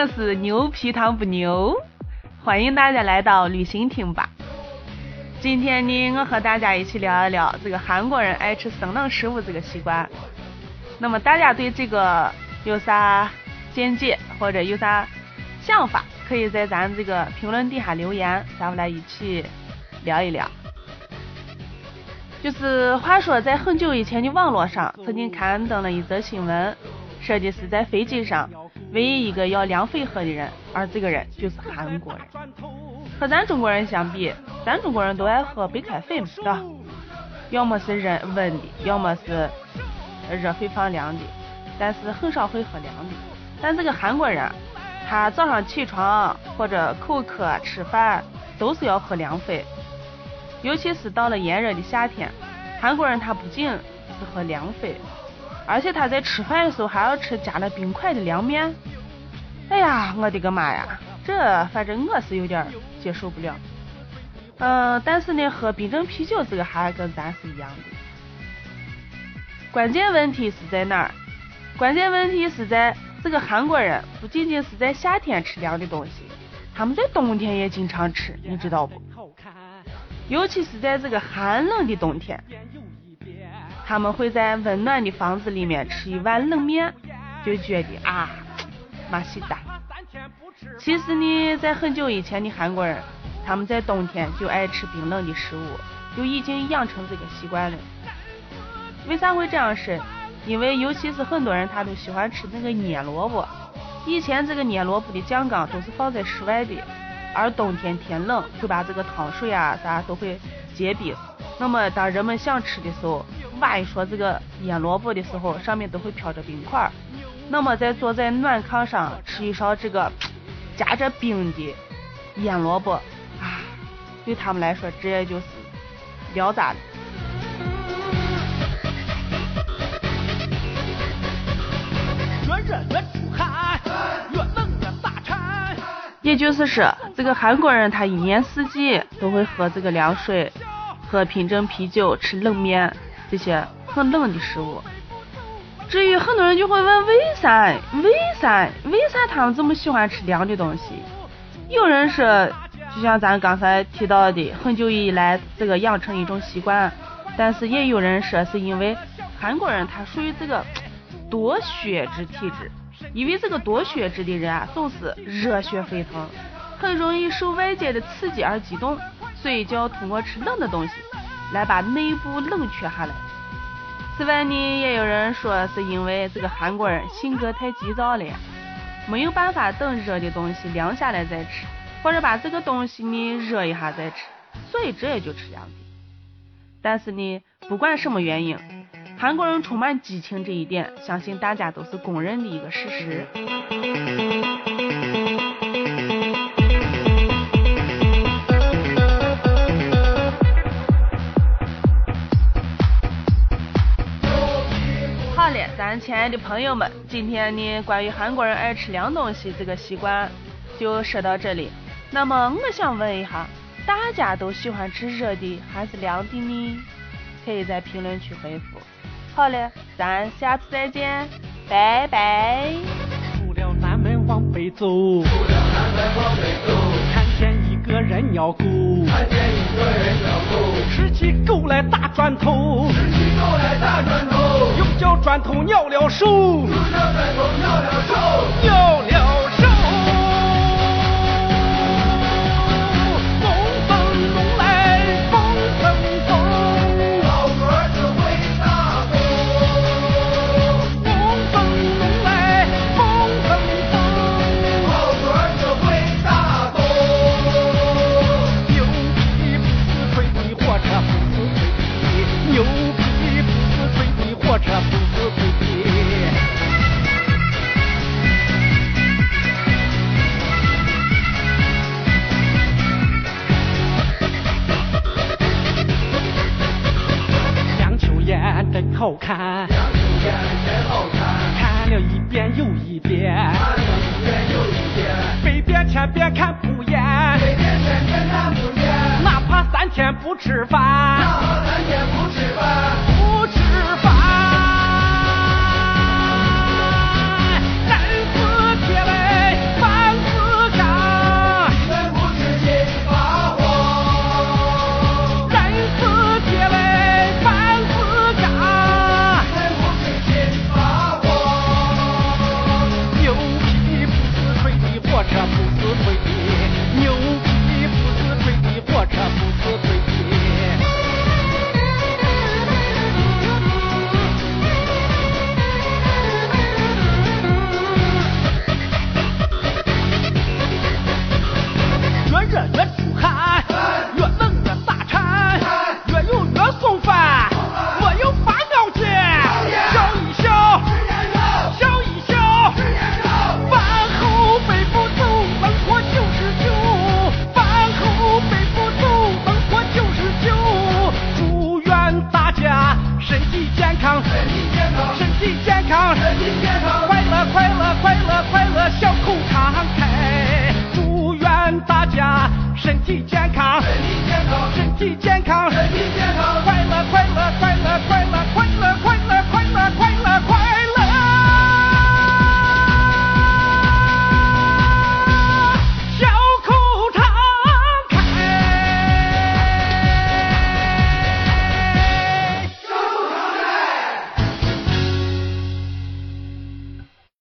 我是牛皮糖不牛，欢迎大家来到旅行厅吧。今天呢，我和大家一起聊一聊这个韩国人爱吃生冷食物这个习惯。那么大家对这个有啥见解或者有啥想法，可以在咱这个评论底下留言，咱们来一起聊一聊。就是话说，在很久以前的网络上，曾经刊登了一则新闻，说的是在飞机上唯一一个要凉肺喝的人，而这个人就是韩国人。和咱中国人相比，咱中国人都爱喝白开水嘛，是吧？要么是热温的，要么是热水放凉的，但是很少会喝凉的。但这个韩国人，他早上起床或者口渴吃饭都是要喝凉水。尤其是到了炎热的夏天，韩国人他不仅是喝凉水，而且他在吃饭的时候还要吃加了冰块的凉面。哎呀，我的个妈呀，这反正我是有点接受不了。嗯，但是呢，喝冰镇啤酒这个还跟咱是一样的。关键问题是在哪儿？关键问题是在这个韩国人不仅仅是在夏天吃凉的东西，他们在冬天也经常吃，你知道不？尤其是在这个寒冷的冬天，他们会在温暖的房子里面吃一碗冷面，就觉得啊，马西达。其实呢，在很久以前的韩国人，他们在冬天就爱吃冰冷的食物，就已经养成这个习惯了。为啥会这样式？因为尤其是很多人他都喜欢吃那个腌萝卜，以前这个腌萝卜的酱缸都是放在室外的。而冬天天冷，会把这个汤水啊啥都会结冰。那么当人们想吃的时候，挖一说这个腌萝卜的时候，上面都会飘着冰块。那么在坐在暖炕上吃一勺这个 夹着冰的腌萝卜啊，对他们来说这就是聊咋的。越热越出汗，越冷越打颤。也就是说。这个韩国人他一年四季都会喝这个凉水，喝冰镇啤酒，吃冷面这些很冷的食物。至于很多人就会问为啥？为啥？为啥他们这么喜欢吃凉的东西？有人说，就像咱刚才提到的，很久以来这个养成一种习惯。但是也有人说是因为韩国人他属于这个多血质体质，因为这个多血质的人啊总是热血沸腾。很容易受外界的刺激而激动，所以就要通过吃冷的东西来把内部冷却下来。此外呢，也有人说是因为这个韩国人性格太急躁了，没有办法等热的东西凉下来再吃，或者把这个东西呢热一下再吃，所以这也就吃凉的。但是呢，不管什么原因，韩国人充满激情这一点，相信大家都是公认的一个事实。咱亲爱的朋友们，今天呢，关于韩国人爱吃凉东西这个习惯就说到这里。那么，我想问一下，大家都喜欢吃热的还是凉的呢？可以在评论区回复。好了，咱下次再见，拜拜。出了南门往北走，出了南门往北走，个人尿狗，看见一个人尿狗，拾起狗来打砖头，拾起狗来大砖头。叫砖头尿了手，又叫砖头尿了好看娘子眼里好看看了一遍又一遍看了一遍又一遍百遍千边看不厌百遍千 DJ.